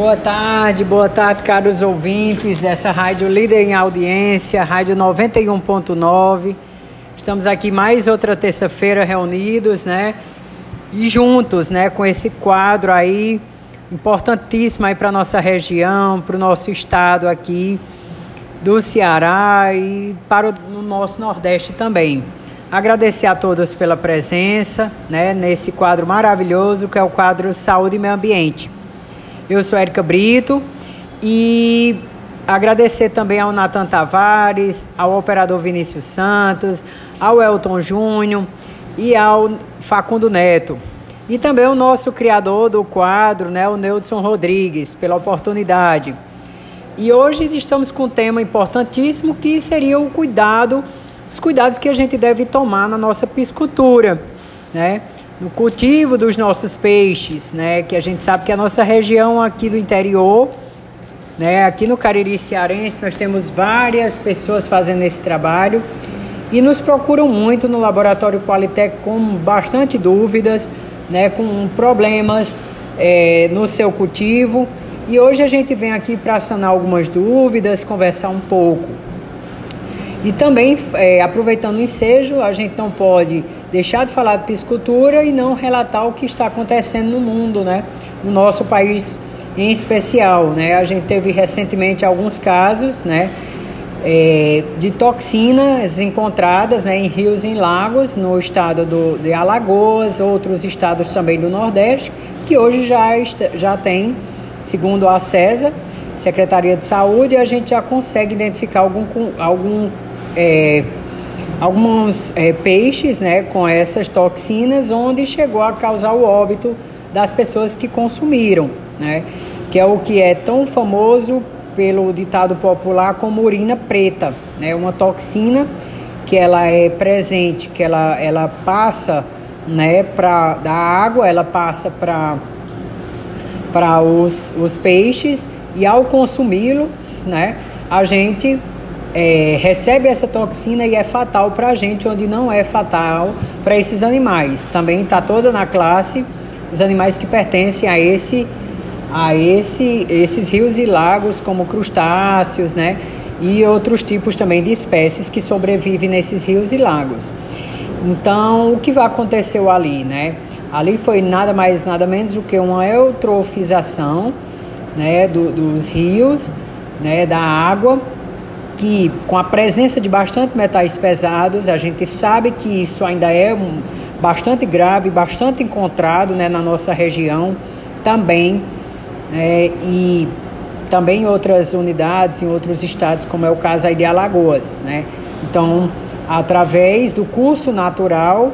Boa tarde, boa tarde, caros ouvintes dessa rádio líder em audiência, rádio 91.9. Estamos aqui mais outra terça-feira reunidos, né? E juntos, né, com esse quadro aí importantíssimo aí para nossa região, para o nosso estado aqui do Ceará e para o nosso Nordeste também. Agradecer a todos pela presença, né, nesse quadro maravilhoso que é o quadro Saúde e Meio Ambiente. Eu sou Érica Brito e agradecer também ao Natan Tavares, ao operador Vinícius Santos, ao Elton Júnior e ao Facundo Neto. E também o nosso criador do quadro, né, o Neudson Rodrigues, pela oportunidade. E hoje estamos com um tema importantíssimo que seria o cuidado, os cuidados que a gente deve tomar na nossa piscicultura, né? No cultivo dos nossos peixes, né? Que a gente sabe que a nossa região aqui do interior, né? Aqui no Cariri Cearense nós temos várias pessoas fazendo esse trabalho e nos procuram muito no laboratório Qualitec com bastante dúvidas, né? Com problemas é, no seu cultivo e hoje a gente vem aqui para sanar algumas dúvidas, conversar um pouco. E também, é, aproveitando o ensejo, a gente não pode deixar de falar de piscicultura e não relatar o que está acontecendo no mundo, né? No nosso país em especial, né? A gente teve recentemente alguns casos, né? É, de toxinas encontradas né, em rios e em lagos no estado do, de Alagoas, outros estados também do Nordeste, que hoje já, já tem, segundo a CESA, Secretaria de Saúde, a gente já consegue identificar algum, algum é, alguns é, peixes né, com essas toxinas, onde chegou a causar o óbito das pessoas que consumiram, né, que é o que é tão famoso pelo ditado popular como urina preta, né, uma toxina que ela é presente, que ela, ela passa né, pra, da água, ela passa para os, os peixes e ao consumi-los, né, a gente é, recebe essa toxina e é fatal para a gente, onde não é fatal para esses animais. Também está toda na classe os animais que pertencem a esse a esse, esses rios e lagos, como crustáceos, né? E outros tipos também de espécies que sobrevivem nesses rios e lagos. Então, o que aconteceu ali, né? Ali foi nada mais, nada menos do que uma eutrofização, né, do, dos rios, né, da água que com a presença de bastante metais pesados, a gente sabe que isso ainda é bastante grave, bastante encontrado né, na nossa região também, né, e também em outras unidades, em outros estados, como é o caso aí de Alagoas. Né? Então, através do curso natural,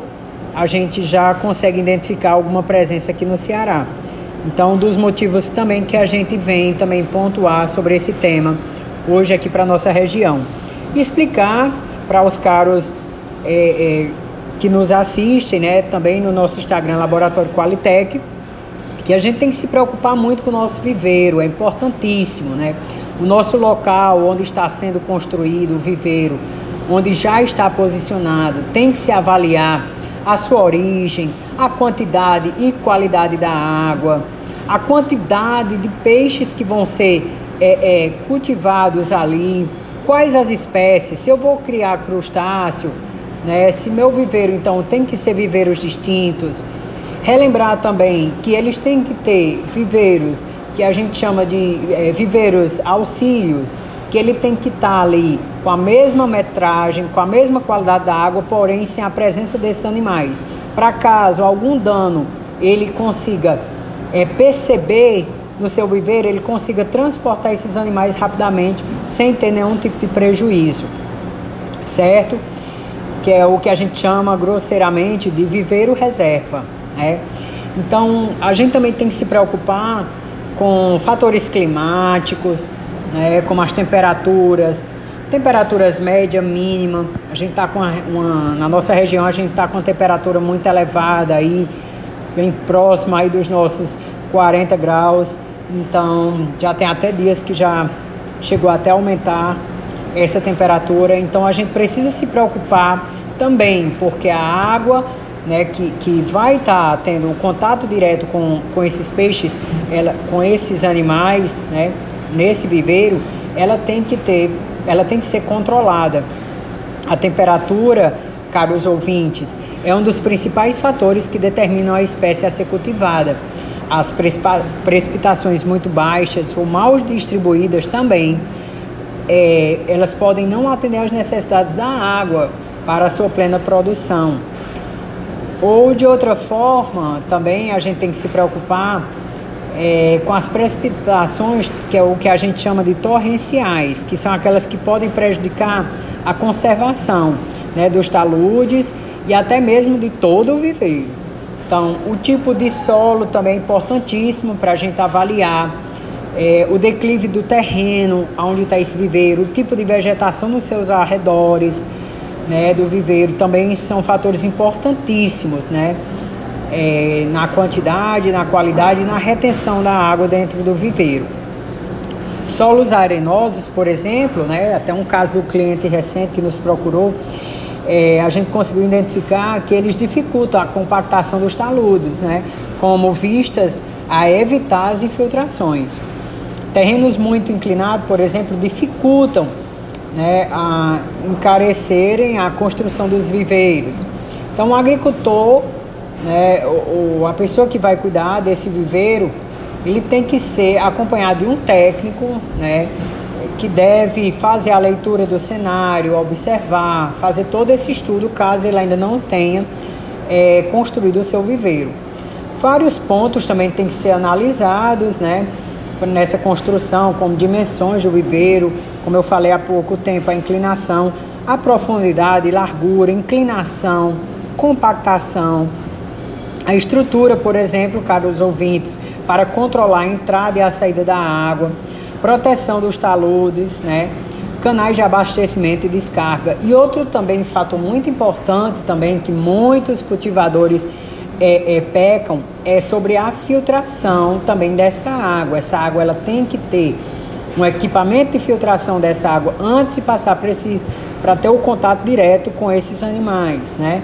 a gente já consegue identificar alguma presença aqui no Ceará. Então, dos motivos também que a gente vem também pontuar sobre esse tema hoje aqui para a nossa região. Explicar para os caros é, é, que nos assistem, né, também no nosso Instagram, Laboratório Qualitec, que a gente tem que se preocupar muito com o nosso viveiro, é importantíssimo, né? O nosso local onde está sendo construído o viveiro, onde já está posicionado, tem que se avaliar a sua origem, a quantidade e qualidade da água, a quantidade de peixes que vão ser é, é, cultivados ali, quais as espécies, se eu vou criar crustáceo, né, se meu viveiro então tem que ser viveiros distintos. Relembrar também que eles têm que ter viveiros que a gente chama de é, viveiros auxílios, que ele tem que estar tá ali com a mesma metragem, com a mesma qualidade da água, porém sem a presença desses animais. Para caso algum dano ele consiga é, perceber no seu viveiro, ele consiga transportar esses animais rapidamente sem ter nenhum tipo de prejuízo, certo? Que é o que a gente chama grosseiramente de viveiro reserva, né? Então, a gente também tem que se preocupar com fatores climáticos, né, como as temperaturas, temperaturas média, mínima. A gente está com uma, uma, na nossa região a gente está com uma temperatura muito elevada aí, bem próxima aí dos nossos 40 graus. Então, já tem até dias que já chegou até a aumentar essa temperatura. Então, a gente precisa se preocupar também, porque a água né, que, que vai estar tá tendo um contato direto com, com esses peixes, ela, com esses animais, né, nesse viveiro, ela tem que ter, ela tem que ser controlada. A temperatura, caros ouvintes, é um dos principais fatores que determinam a espécie a ser cultivada. As precipitações muito baixas ou mal distribuídas também, é, elas podem não atender às necessidades da água para a sua plena produção. Ou de outra forma, também a gente tem que se preocupar é, com as precipitações, que é o que a gente chama de torrenciais, que são aquelas que podem prejudicar a conservação né, dos taludes e até mesmo de todo o viveiro. Então, o tipo de solo também é importantíssimo para a gente avaliar. É, o declive do terreno, onde está esse viveiro, o tipo de vegetação nos seus arredores, né, do viveiro também são fatores importantíssimos, né, é, na quantidade, na qualidade e na retenção da água dentro do viveiro. Solos arenosos, por exemplo, né, até um caso do cliente recente que nos procurou, é, a gente conseguiu identificar que eles dificultam a compactação dos taludes, né, como vistas a evitar as infiltrações. Terrenos muito inclinados, por exemplo, dificultam né, a encarecerem a construção dos viveiros. Então, o agricultor, né, o, a pessoa que vai cuidar desse viveiro, ele tem que ser acompanhado de um técnico, né, que deve fazer a leitura do cenário, observar, fazer todo esse estudo, caso ele ainda não tenha é, construído o seu viveiro. Vários pontos também têm que ser analisados, né, nessa construção, como dimensões do viveiro, como eu falei há pouco tempo, a inclinação, a profundidade, largura, inclinação, compactação, a estrutura, por exemplo, caros ouvintes, para controlar a entrada e a saída da água, proteção dos taludes, né? canais de abastecimento e descarga. E outro também fator muito importante também que muitos cultivadores é, é, pecam é sobre a filtração também dessa água. Essa água ela tem que ter um equipamento de filtração dessa água antes de passar para ter o contato direto com esses animais, né?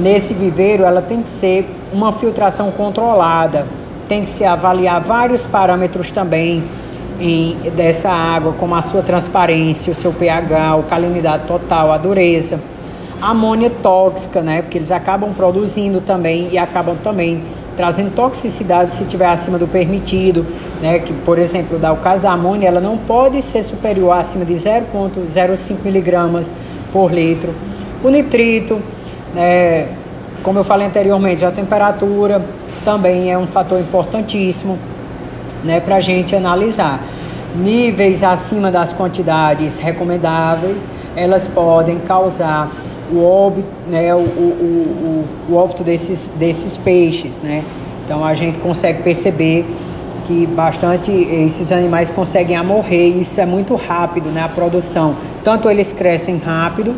Nesse viveiro, ela tem que ser uma filtração controlada, tem que se avaliar vários parâmetros também em, dessa água, como a sua transparência, o seu pH, a calinidade total, a dureza. A amônia tóxica, né? Porque eles acabam produzindo também e acabam também trazendo toxicidade se estiver acima do permitido, né? Que, por exemplo, dá o caso da amônia, ela não pode ser superior acima de 0,05 miligramas por litro. O nitrito, né? Como eu falei anteriormente, a temperatura também é um fator importantíssimo, né? Para a gente analisar. Níveis acima das quantidades recomendáveis, elas podem causar o óbito, né, o, o, o, o óbito desses, desses peixes, né? Então a gente consegue perceber que bastante esses animais conseguem morrer e isso é muito rápido, né? A produção, tanto eles crescem rápido,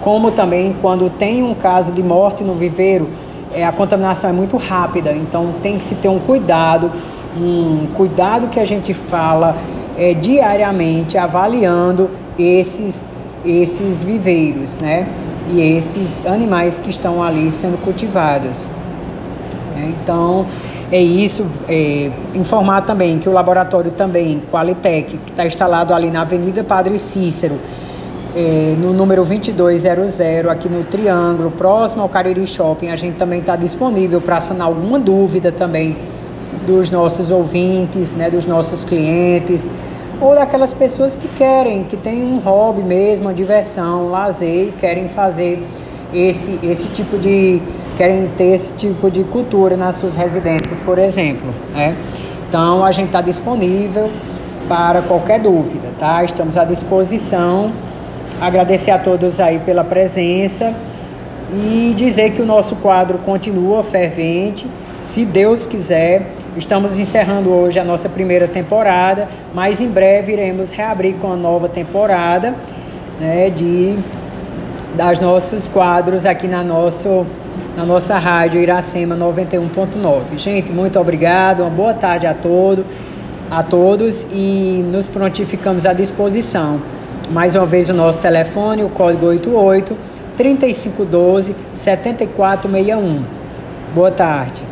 como também quando tem um caso de morte no viveiro, é, a contaminação é muito rápida. Então tem que se ter um cuidado, um cuidado que a gente fala é, diariamente, avaliando esses esses viveiros, né? e esses animais que estão ali sendo cultivados. É, então, é isso. É, informar também que o laboratório também, Qualitec, que está instalado ali na Avenida Padre Cícero, é, no número 2200, aqui no Triângulo, próximo ao Cariri Shopping, a gente também está disponível para sanar alguma dúvida também dos nossos ouvintes, né, dos nossos clientes ou daquelas pessoas que querem, que têm um hobby mesmo, uma diversão, um lazer e querem fazer esse, esse tipo de. querem ter esse tipo de cultura nas suas residências, por exemplo. Né? Então a gente está disponível para qualquer dúvida, tá? Estamos à disposição. Agradecer a todos aí pela presença e dizer que o nosso quadro continua fervente, se Deus quiser Estamos encerrando hoje a nossa primeira temporada, mas em breve iremos reabrir com a nova temporada né, de das nossos quadros aqui na, nosso, na nossa rádio Iracema 91.9. Gente, muito obrigado, uma boa tarde a todos, a todos e nos prontificamos à disposição. Mais uma vez o nosso telefone, o código 88 3512 7461. Boa tarde.